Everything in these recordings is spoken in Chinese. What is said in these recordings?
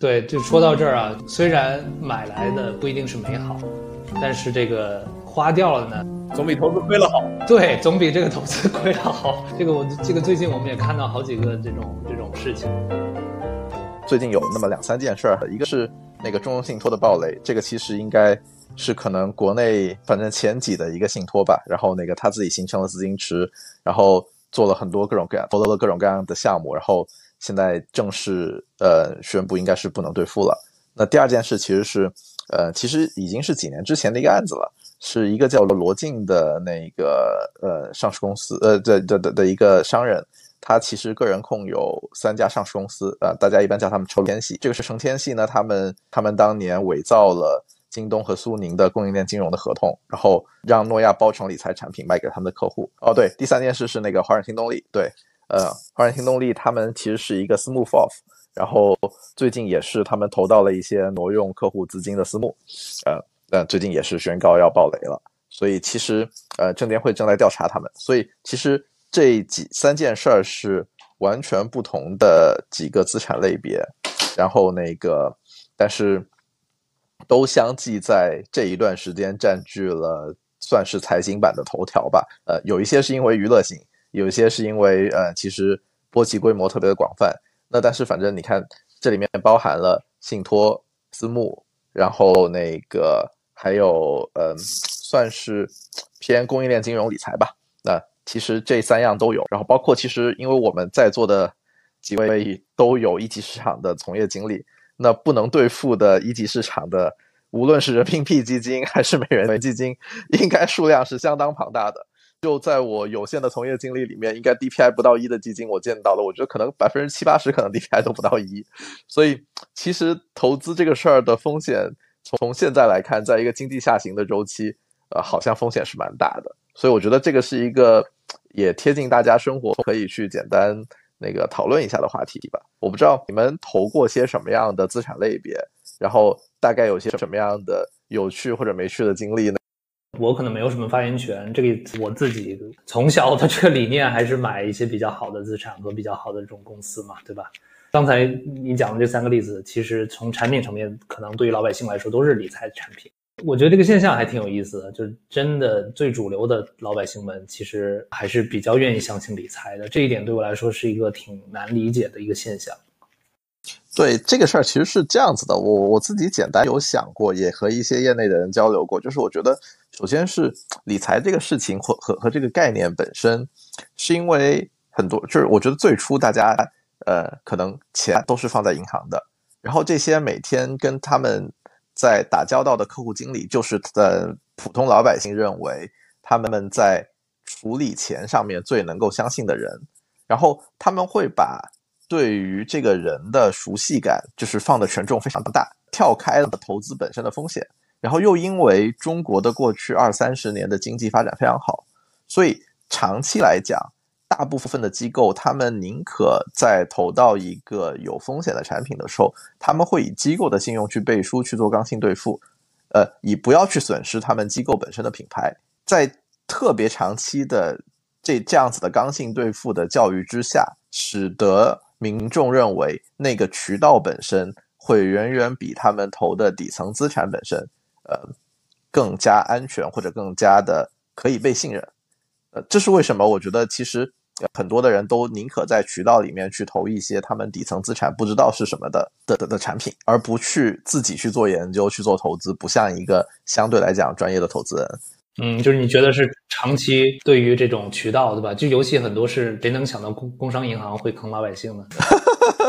对，就说到这儿啊，虽然买来的不一定是美好，但是这个花掉了呢，总比投资亏了好。对，总比这个投资亏了好。这个我这个最近我们也看到好几个这种这种事情。最近有那么两三件事儿，一个是那个中融信托的暴雷，这个其实应该是可能国内反正前几的一个信托吧，然后那个他自己形成了资金池，然后做了很多各种各样投了各种各样的项目，然后现在正式呃宣布应该是不能兑付了。那第二件事其实是呃其实已经是几年之前的一个案子了，是一个叫罗晋的那个呃上市公司呃的的的的一个商人。他其实个人控有三家上市公司，呃，大家一般叫他们成天系。这个是成天系呢，他们他们当年伪造了京东和苏宁的供应链金融的合同，然后让诺亚包成理财产品卖给他们的客户。哦，对，第三件事是那个华润新动力，对，呃，华润新动力他们其实是一个私募 FOF，然后最近也是他们投到了一些挪用客户资金的私募，呃，呃，最近也是宣告要爆雷了，所以其实呃，证监会正在调查他们，所以其实。这几三件事儿是完全不同的几个资产类别，然后那个，但是都相继在这一段时间占据了算是财经版的头条吧。呃，有一些是因为娱乐性，有一些是因为呃，其实波及规模特别的广泛。那但是反正你看，这里面包含了信托、私募，然后那个还有呃，算是偏供应链金融理财吧。那其实这三样都有，然后包括其实因为我们在座的几位都有一级市场的从业经历，那不能兑付的一级市场的，无论是人民币基金还是美元基金，应该数量是相当庞大的。就在我有限的从业经历里面，应该 DPI 不到一的基金我见到了，我觉得可能百分之七八十可能 DPI 都不到一。所以其实投资这个事儿的风险，从现在来看，在一个经济下行的周期，呃，好像风险是蛮大的。所以我觉得这个是一个。也贴近大家生活，可以去简单那个讨论一下的话题吧。我不知道你们投过些什么样的资产类别，然后大概有些什么样的有趣或者没趣的经历呢？我可能没有什么发言权。这个我自己从小的这个理念还是买一些比较好的资产和比较好的这种公司嘛，对吧？刚才你讲的这三个例子，其实从产品层面，可能对于老百姓来说都是理财产品。我觉得这个现象还挺有意思的，就是真的最主流的老百姓们其实还是比较愿意相信理财的，这一点对我来说是一个挺难理解的一个现象。对这个事儿其实是这样子的，我我自己简单有想过，也和一些业内的人交流过，就是我觉得首先是理财这个事情或和和这个概念本身，是因为很多就是我觉得最初大家呃可能钱都是放在银行的，然后这些每天跟他们。在打交道的客户经理，就是呃普通老百姓认为他们在处理钱上面最能够相信的人，然后他们会把对于这个人的熟悉感，就是放的权重非常大，跳开了投资本身的风险，然后又因为中国的过去二三十年的经济发展非常好，所以长期来讲。大部分的机构，他们宁可在投到一个有风险的产品的时候，他们会以机构的信用去背书去做刚性兑付，呃，以不要去损失他们机构本身的品牌。在特别长期的这这样子的刚性兑付的教育之下，使得民众认为那个渠道本身会远远比他们投的底层资产本身，呃，更加安全或者更加的可以被信任。呃，这是为什么？我觉得其实。很多的人都宁可在渠道里面去投一些他们底层资产不知道是什么的的的的产品，而不去自己去做研究去做投资，不像一个相对来讲专业的投资人。嗯，就是你觉得是长期对于这种渠道，对吧？就尤其很多是谁能想到工工商银行会坑老百姓呢？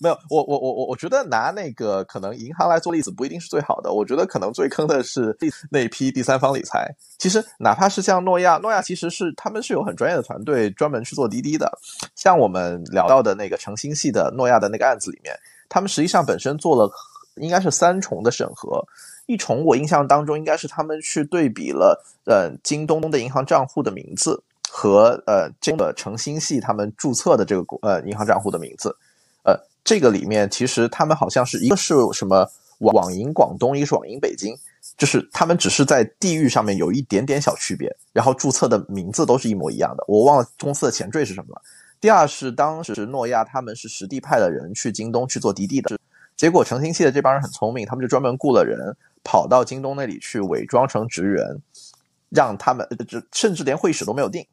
没有，我我我我我觉得拿那个可能银行来做例子不一定是最好的。我觉得可能最坑的是那批第三方理财。其实哪怕是像诺亚，诺亚其实是他们是有很专业的团队专门去做滴滴的。像我们聊到的那个诚心系的诺亚的那个案子里面，他们实际上本身做了应该是三重的审核。一重我印象当中应该是他们去对比了呃京东的银行账户的名字和呃这个诚心系他们注册的这个呃银行账户的名字。呃，这个里面其实他们好像是一个是什么网银广东，一个是网银北京，就是他们只是在地域上面有一点点小区别，然后注册的名字都是一模一样的。我忘了公司的前缀是什么了。第二是当时诺亚他们是实地派的人去京东去做滴滴的，结果成星系的这帮人很聪明，他们就专门雇了人跑到京东那里去伪装成职员，让他们甚至连会议室都没有定，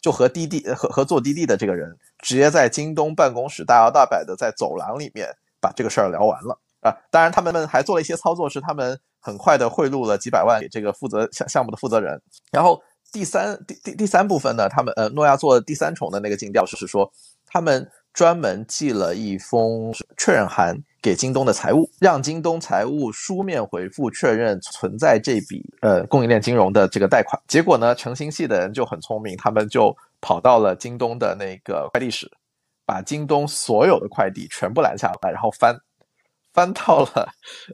就和滴滴和和做滴滴的这个人直接在京东办公室大摇大摆的在走廊里面把这个事儿聊完了啊！当然，他们还做了一些操作，是他们很快的贿赂了几百万给这个负责项项目的负责人。然后第三第第第三部分呢，他们呃诺亚做第三重的那个尽调，就是说他们专门寄了一封确认函。给京东的财务，让京东财务书面回复确认存在这笔呃供应链金融的这个贷款。结果呢，诚心系的人就很聪明，他们就跑到了京东的那个快递室，把京东所有的快递全部拦下来，然后翻翻到了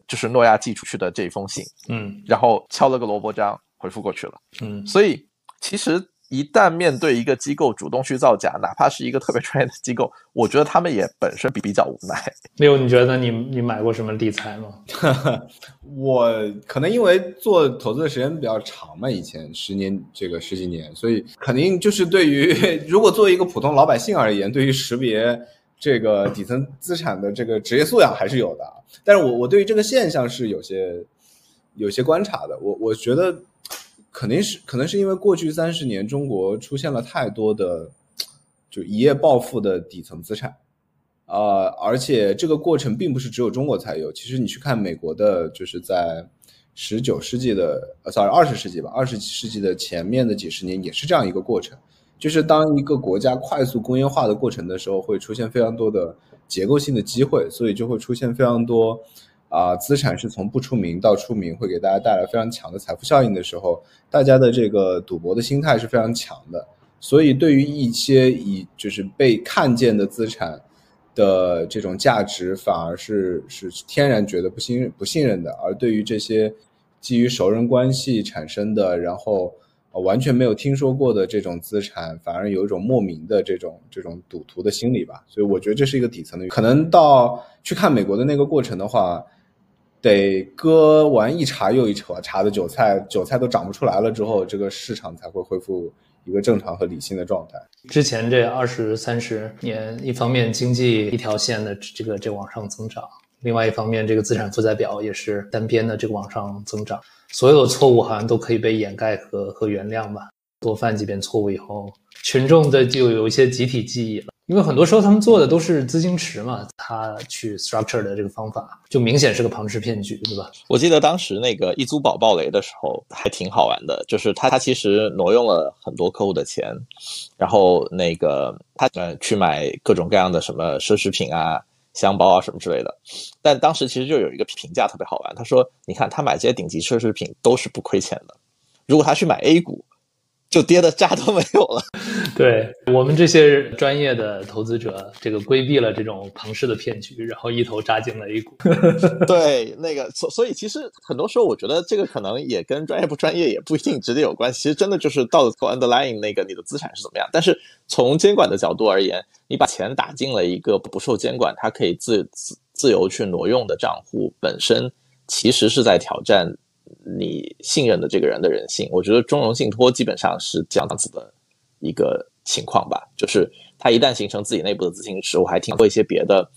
就是诺亚寄出去的这封信，嗯，然后敲了个萝卜章回复过去了，嗯，所以其实。一旦面对一个机构主动去造假，哪怕是一个特别专业的机构，我觉得他们也本身比比较无奈。六，你觉得你你买过什么理财吗？我可能因为做投资的时间比较长嘛，以前十年这个十几年，所以肯定就是对于如果作为一个普通老百姓而言，对于识别这个底层资产的这个职业素养还是有的。但是我我对于这个现象是有些有些观察的。我我觉得。肯定是，可能是因为过去三十年中国出现了太多的就一夜暴富的底层资产，呃，而且这个过程并不是只有中国才有。其实你去看美国的，就是在十九世纪的，呃，sorry，二十世纪吧，二十世纪的前面的几十年也是这样一个过程。就是当一个国家快速工业化的过程的时候，会出现非常多的结构性的机会，所以就会出现非常多。啊，资产是从不出名到出名，会给大家带来非常强的财富效应的时候，大家的这个赌博的心态是非常强的。所以，对于一些以就是被看见的资产的这种价值，反而是是天然觉得不信任、不信任的。而对于这些基于熟人关系产生的，然后完全没有听说过的这种资产，反而有一种莫名的这种这种赌徒的心理吧。所以，我觉得这是一个底层的。可能到去看美国的那个过程的话。得割完一茬又一茬茬的韭菜，韭菜都长不出来了之后，这个市场才会恢复一个正常和理性的状态。之前这二十三十年，一方面经济一条线的这个这往上增长，另外一方面这个资产负债表也是单边的这个往上增长，所有的错误好像都可以被掩盖和和原谅吧。多犯几遍错误以后，群众的就有一些集体记忆了。因为很多时候他们做的都是资金池嘛，他去 structure 的这个方法就明显是个庞氏骗局，对吧？我记得当时那个一租宝暴雷的时候还挺好玩的，就是他他其实挪用了很多客户的钱，然后那个他呃去买各种各样的什么奢侈品啊、箱包啊什么之类的，但当时其实就有一个评价特别好玩，他说：“你看他买这些顶级奢侈品都是不亏钱的，如果他去买 A 股。”就跌的渣都没有了。对我们这些专业的投资者，这个规避了这种庞氏的骗局，然后一头扎进了 A 股。对，那个所所以其实很多时候，我觉得这个可能也跟专业不专业也不一定直接有关系。其实真的就是到 underlying 那个你的资产是怎么样。但是从监管的角度而言，你把钱打进了一个不受监管、它可以自自自由去挪用的账户，本身其实是在挑战。你信任的这个人的人性，我觉得中融信托基本上是这样子的一个情况吧。就是它一旦形成自己内部的资金池，我还听过一些别的，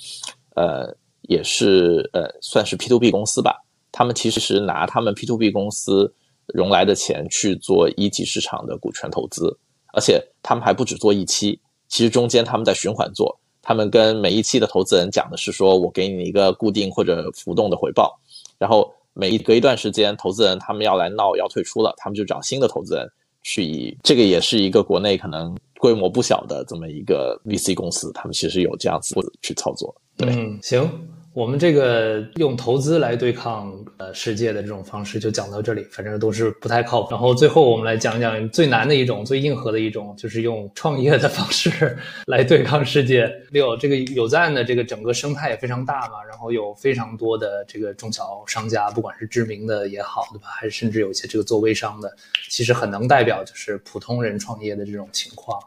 呃，也是呃，算是 P to B 公司吧。他们其实拿他们 P to B 公司融来的钱去做一级市场的股权投资，而且他们还不止做一期，其实中间他们在循环做。他们跟每一期的投资人讲的是说，我给你一个固定或者浮动的回报，然后。每一隔一段时间，投资人他们要来闹要退出了，他们就找新的投资人去。以这个也是一个国内可能规模不小的这么一个 VC 公司，他们其实有这样子去操作。嗯，行。我们这个用投资来对抗呃世界的这种方式就讲到这里，反正都是不太靠谱。然后最后我们来讲讲最难的一种、最硬核的一种，就是用创业的方式 来对抗世界。六，这个有赞的这个整个生态也非常大嘛，然后有非常多的这个中小商家，不管是知名的也好，对吧？还是甚至有一些这个做微商的，其实很能代表就是普通人创业的这种情况。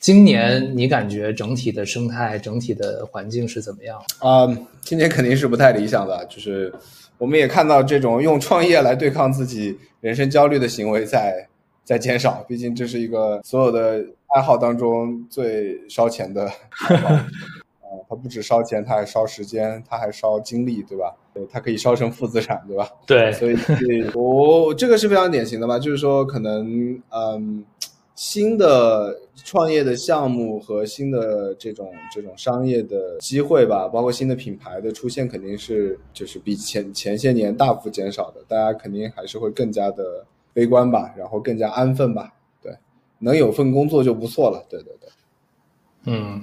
今年你感觉整体的生态、整体的环境是怎么样？啊，今年肯定是不太理想的。就是我们也看到这种用创业来对抗自己人生焦虑的行为在在减少。毕竟这是一个所有的爱好当中最烧钱的爱好。它不止烧钱，它还烧时间，它还烧精力，对吧？对，它可以烧成负资产，对吧？对，所以我这个是非常典型的吧，就是说可能嗯，新的创业的项目和新的这种这种商业的机会吧，包括新的品牌的出现，肯定是就是比前前些年大幅减少的，大家肯定还是会更加的悲观吧，然后更加安分吧，对，能有份工作就不错了，对对对。嗯，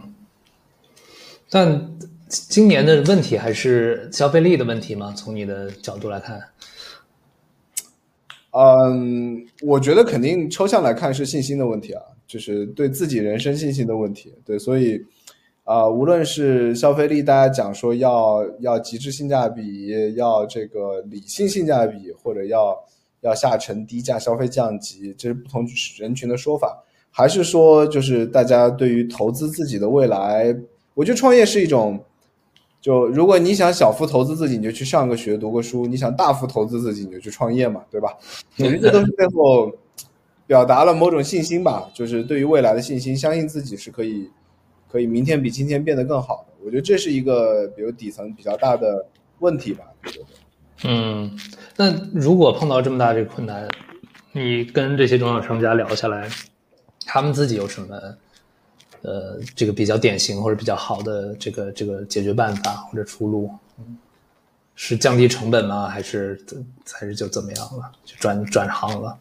但今年的问题还是消费力的问题吗？从你的角度来看，嗯，我觉得肯定抽象来看是信心的问题啊，就是对自己人生信心的问题。对，所以啊，无论是消费力，大家讲说要要极致性价比，要这个理性性价比，或者要要下沉低价消费降级，这是不同人群的说法。还是说，就是大家对于投资自己的未来，我觉得创业是一种，就如果你想小幅投资自己，你就去上个学、读个书；你想大幅投资自己，你就去创业嘛，对吧？我觉得这都是最后表达了某种信心吧，就是对于未来的信心，相信自己是可以，可以明天比今天变得更好的。我觉得这是一个比如底层比较大的问题吧。嗯，那如果碰到这么大这个困难，你跟这些中小商家聊下来。他们自己有什么，呃，这个比较典型或者比较好的这个这个解决办法或者出路？是降低成本吗？还是还是就怎么样了？就转转行了？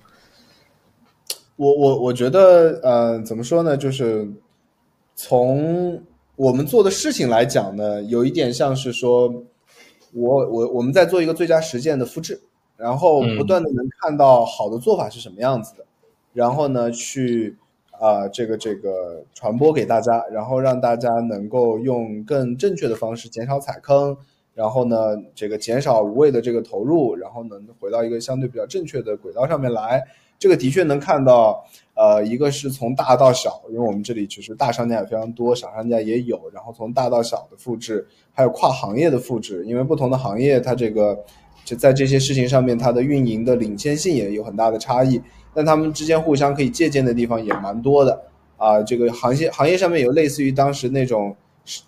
我我我觉得，呃，怎么说呢？就是从我们做的事情来讲呢，有一点像是说，我我我们在做一个最佳实践的复制，然后不断的能看到好的做法是什么样子的，然后呢去。啊，这个这个传播给大家，然后让大家能够用更正确的方式减少踩坑，然后呢，这个减少无谓的这个投入，然后能回到一个相对比较正确的轨道上面来。这个的确能看到，呃，一个是从大到小，因为我们这里其实大商家也非常多，小商家也有，然后从大到小的复制，还有跨行业的复制，因为不同的行业它这个就在这些事情上面，它的运营的领先性也有很大的差异。但他们之间互相可以借鉴的地方也蛮多的啊，这个行业行业上面有类似于当时那种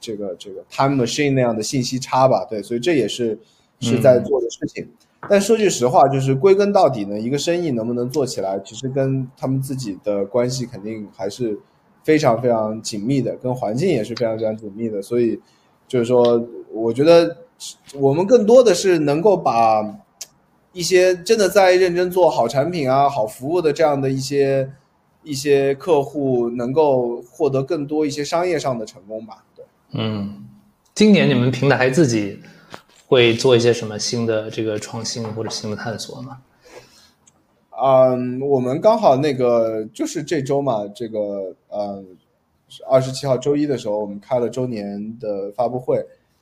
这个这个 time machine 那样的信息差吧，对，所以这也是是在做的事情。但说句实话，就是归根到底呢，一个生意能不能做起来，其实跟他们自己的关系肯定还是非常非常紧密的，跟环境也是非常非常紧密的。所以就是说，我觉得我们更多的是能够把。一些真的在认真做好产品啊、好服务的这样的一些一些客户，能够获得更多一些商业上的成功吧？对，嗯，今年你们平台自己会做一些什么新的这个创新或者新的探索吗？嗯，我们刚好那个就是这周嘛，这个呃二十七号周一的时候，我们开了周年的发布会，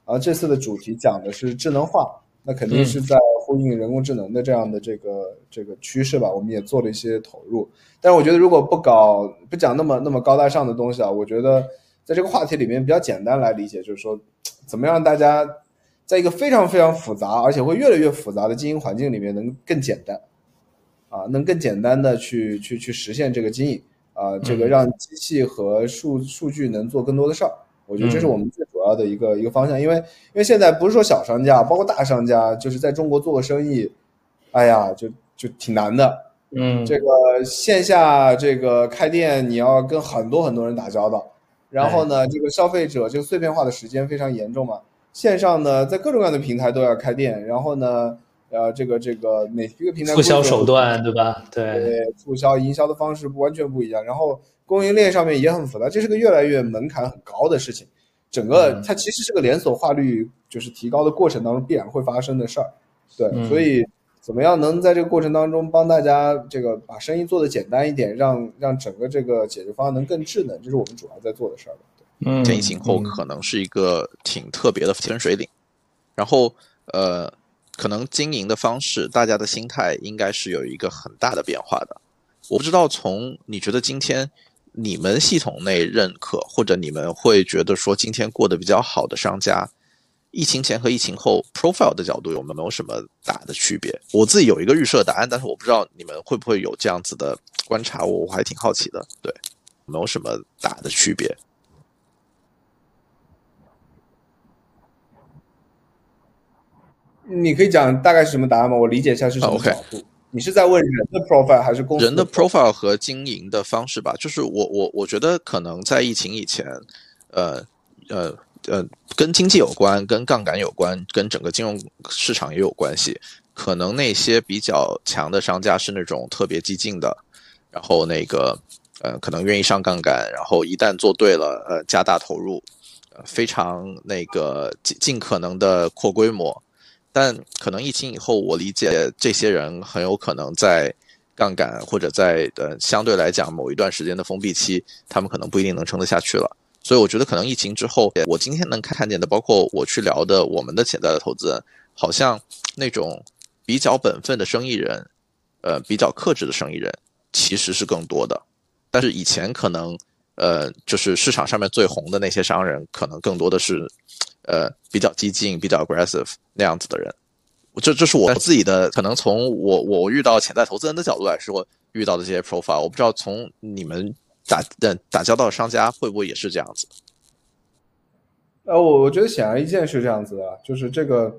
然后这次的主题讲的是智能化，那肯定是在。呼应人工智能的这样的这个这个趋势吧，我们也做了一些投入。但是我觉得，如果不搞不讲那么那么高大上的东西啊，我觉得在这个话题里面比较简单来理解，就是说，怎么样大家在一个非常非常复杂而且会越来越复杂的经营环境里面能更简单啊，能更简单的去去去实现这个经营啊，这个让机器和数数据能做更多的事儿。我觉得这是我们最主要的一个一个方向，因为因为现在不是说小商家，包括大商家，就是在中国做个生意，哎呀，就就挺难的。嗯，这个线下这个开店，你要跟很多很多人打交道，然后呢，这个消费者这个碎片化的时间非常严重嘛。线上呢，在各种各样的平台都要开店，然后呢，呃，这个这个每一个平台促销手段对吧？对，促销营销的方式不完全不一样，然后。供应链上面也很复杂，这是个越来越门槛很高的事情。整个它其实是个连锁化率就是提高的过程当中必然会发生的事儿。对，所以怎么样能在这个过程当中帮大家这个把生意做得简单一点，让让整个这个解决方案能更智能，这是我们主要在做的事儿。嗯，这疫情后可能是一个挺特别的分水岭。然后呃，可能经营的方式，大家的心态应该是有一个很大的变化的。我不知道从你觉得今天。你们系统内认可或者你们会觉得说今天过得比较好的商家疫情前和疫情后 profile 的角度有没有什么大的区别？我自己有一个预设答案但是我不知道你们会不会有这样子的观察我我还挺好奇的对没有什么大的区别？你可以讲大概是什么答案吗？我理解一下是什么 ok 你是在问人的 profile 还是公司人的 profile 和经营的方式吧？就是我我我觉得可能在疫情以前，呃呃呃，跟经济有关，跟杠杆有关，跟整个金融市场也有关系。可能那些比较强的商家是那种特别激进的，然后那个呃，可能愿意上杠杆，然后一旦做对了，呃，加大投入，呃，非常那个尽尽可能的扩规模。但可能疫情以后，我理解这些人很有可能在杠杆或者在呃相对来讲某一段时间的封闭期，他们可能不一定能撑得下去了。所以我觉得可能疫情之后，我今天能看见的，包括我去聊的我们的潜在的投资人，好像那种。比较本分的生意人，呃，比较克制的生意人，其实是更多的。但是以前可能，呃，就是市场上面最红的那些商人，可能更多的是，呃，比较激进、比较 aggressive 那样子的人。这这是我自己的，可能从我我遇到潜在投资人的角度来说，遇到的这些 profile，我不知道从你们打的打交道的商家会不会也是这样子。呃，我我觉得显而易见是这样子的，就是这个。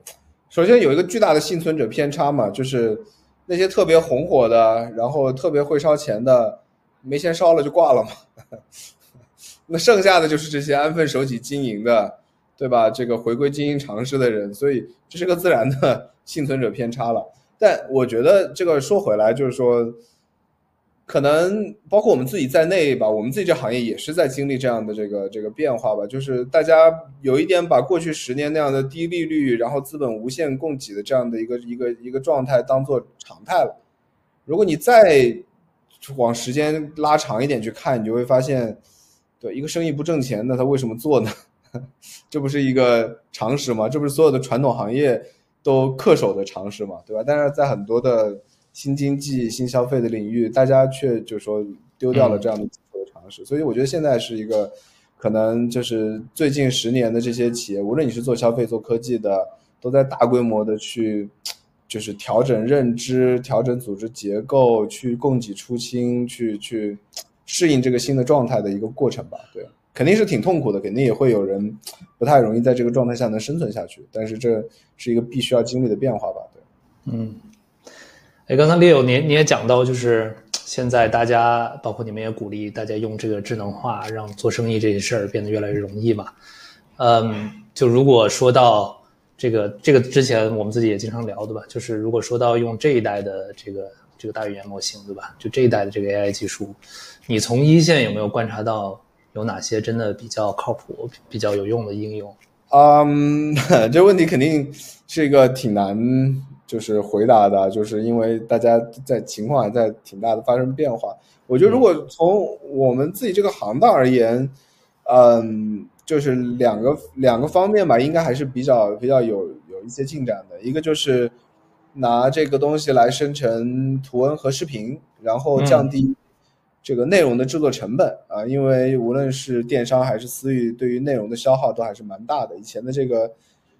首先有一个巨大的幸存者偏差嘛，就是那些特别红火的，然后特别会烧钱的，没钱烧了就挂了嘛。那剩下的就是这些安分守己经营的，对吧？这个回归经营常识的人，所以这是个自然的 幸存者偏差了。但我觉得这个说回来就是说。可能包括我们自己在内吧，我们自己这行业也是在经历这样的这个这个变化吧。就是大家有一点把过去十年那样的低利率，然后资本无限供给的这样的一个一个一个状态当做常态了。如果你再往时间拉长一点去看，你就会发现，对一个生意不挣钱，那他为什么做呢？这不是一个常识吗？这不是所有的传统行业都恪守的常识吗？对吧？但是在很多的。新经济、新消费的领域，大家却就说丢掉了这样的基础的常识，所以我觉得现在是一个可能就是最近十年的这些企业，无论你是做消费、做科技的，都在大规模的去就是调整认知、调整组织结构、去供给出清、去去适应这个新的状态的一个过程吧。对，肯定是挺痛苦的，肯定也会有人不太容易在这个状态下能生存下去，但是这是一个必须要经历的变化吧。对，嗯。哎，刚才 Leo 你你也讲到，就是现在大家，包括你们也鼓励大家用这个智能化，让做生意这些事儿变得越来越容易嘛。嗯，就如果说到这个这个之前我们自己也经常聊对吧？就是如果说到用这一代的这个这个大语言模型对吧？就这一代的这个 AI 技术，你从一线有没有观察到有哪些真的比较靠谱、比较有用的应用？嗯，这问题肯定是一个挺难。就是回答的，就是因为大家在情况还在挺大的发生变化。我觉得如果从我们自己这个行当而言，嗯，就是两个两个方面吧，应该还是比较比较有有一些进展的。一个就是拿这个东西来生成图文和视频，然后降低这个内容的制作成本啊，因为无论是电商还是私域，对于内容的消耗都还是蛮大的。以前的这个。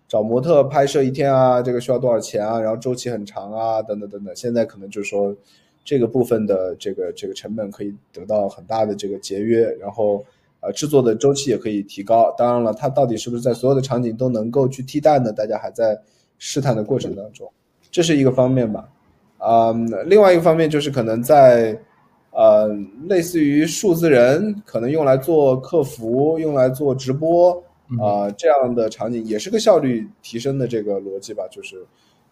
找模特拍摄一天啊，这个需要多少钱啊？然后周期很长啊，等等等等。现在可能就是说，这个部分的这个这个成本可以得到很大的这个节约，然后呃制作的周期也可以提高。当然了，它到底是不是在所有的场景都能够去替代呢？大家还在试探的过程当中，这是一个方面吧。啊，另外一个方面就是可能在呃类似于数字人，可能用来做客服，用来做直播。啊，这样的场景也是个效率提升的这个逻辑吧，就是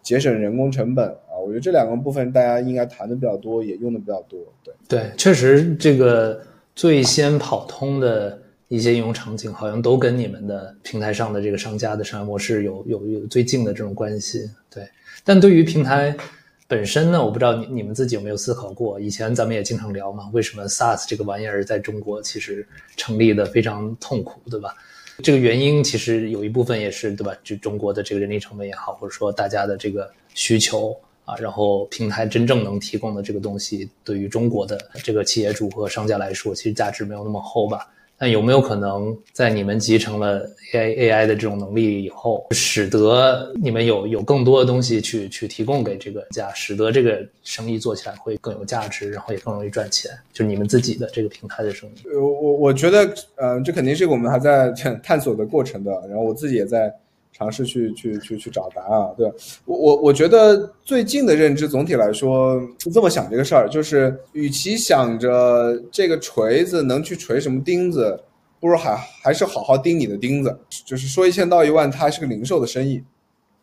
节省人工成本啊。我觉得这两个部分大家应该谈的比较多，也用的比较多。对对，确实这个最先跑通的一些应用场景，好像都跟你们的平台上的这个商家的商业模式有有有最近的这种关系。对，但对于平台本身呢，我不知道你你们自己有没有思考过？以前咱们也经常聊嘛，为什么 SaaS 这个玩意儿在中国其实成立的非常痛苦，对吧？这个原因其实有一部分也是对吧？就中国的这个人力成本也好，或者说大家的这个需求啊，然后平台真正能提供的这个东西，对于中国的这个企业主和商家来说，其实价值没有那么厚吧。那有没有可能，在你们集成了 AI AI 的这种能力以后，使得你们有有更多的东西去去提供给这个家，使得这个生意做起来会更有价值，然后也更容易赚钱？就是你们自己的这个平台的生意。我我我觉得，嗯，这肯定是我们还在探索的过程的。然后我自己也在尝试去去去去找答案啊。对我我我觉得最近的认知总体来说是这么想这个事儿，就是与其想着这个锤子能去锤什么钉子，不如还还是好好钉你的钉子。就是说一千道一万，它是个零售的生意。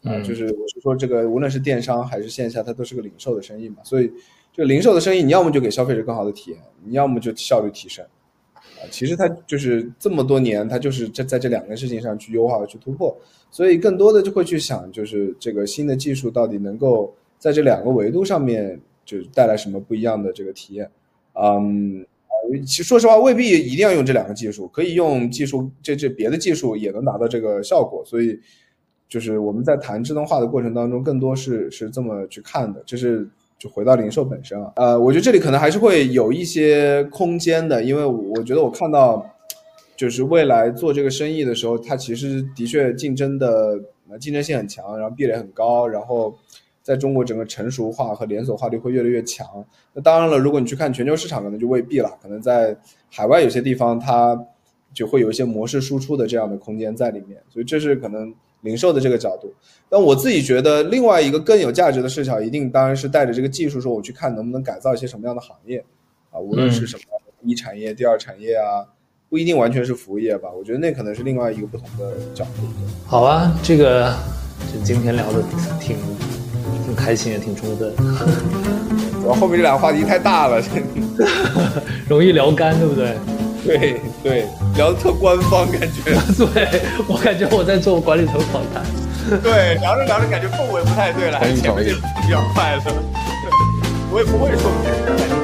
啊，就是我是说，这个无论是电商还是线下，它都是个零售的生意嘛，所以这个零售的生意，你要么就给消费者更好的体验，你要么就效率提升，啊，其实它就是这么多年，它就是在在这两个事情上去优化和去突破，所以更多的就会去想，就是这个新的技术到底能够在这两个维度上面，就是带来什么不一样的这个体验，嗯，其实说实话，未必一定要用这两个技术，可以用技术这这别的技术也能达到这个效果，所以。就是我们在谈智能化的过程当中，更多是是这么去看的，就是就回到零售本身啊，呃，我觉得这里可能还是会有一些空间的，因为我觉得我看到，就是未来做这个生意的时候，它其实的确竞争的竞争性很强，然后壁垒很高，然后在中国整个成熟化和连锁化率会越来越强。那当然了，如果你去看全球市场，可能就未必了，可能在海外有些地方它就会有一些模式输出的这样的空间在里面，所以这是可能。零售的这个角度，但我自己觉得另外一个更有价值的视角，一定当然是带着这个技术说，我去看能不能改造一些什么样的行业，啊，无论是什么一产业、第二产业啊，不一定完全是服务业吧。我觉得那可能是另外一个不同的角度。好啊，这个就今天聊的挺挺开心，也挺充分。主要后面这两个话题太大了，容易聊干，对不对？对对，聊的特官方感觉。对我感觉我在做管理层访谈。对，聊着聊着感觉氛围不太对了，前面就比较快乐。我也不会说别人。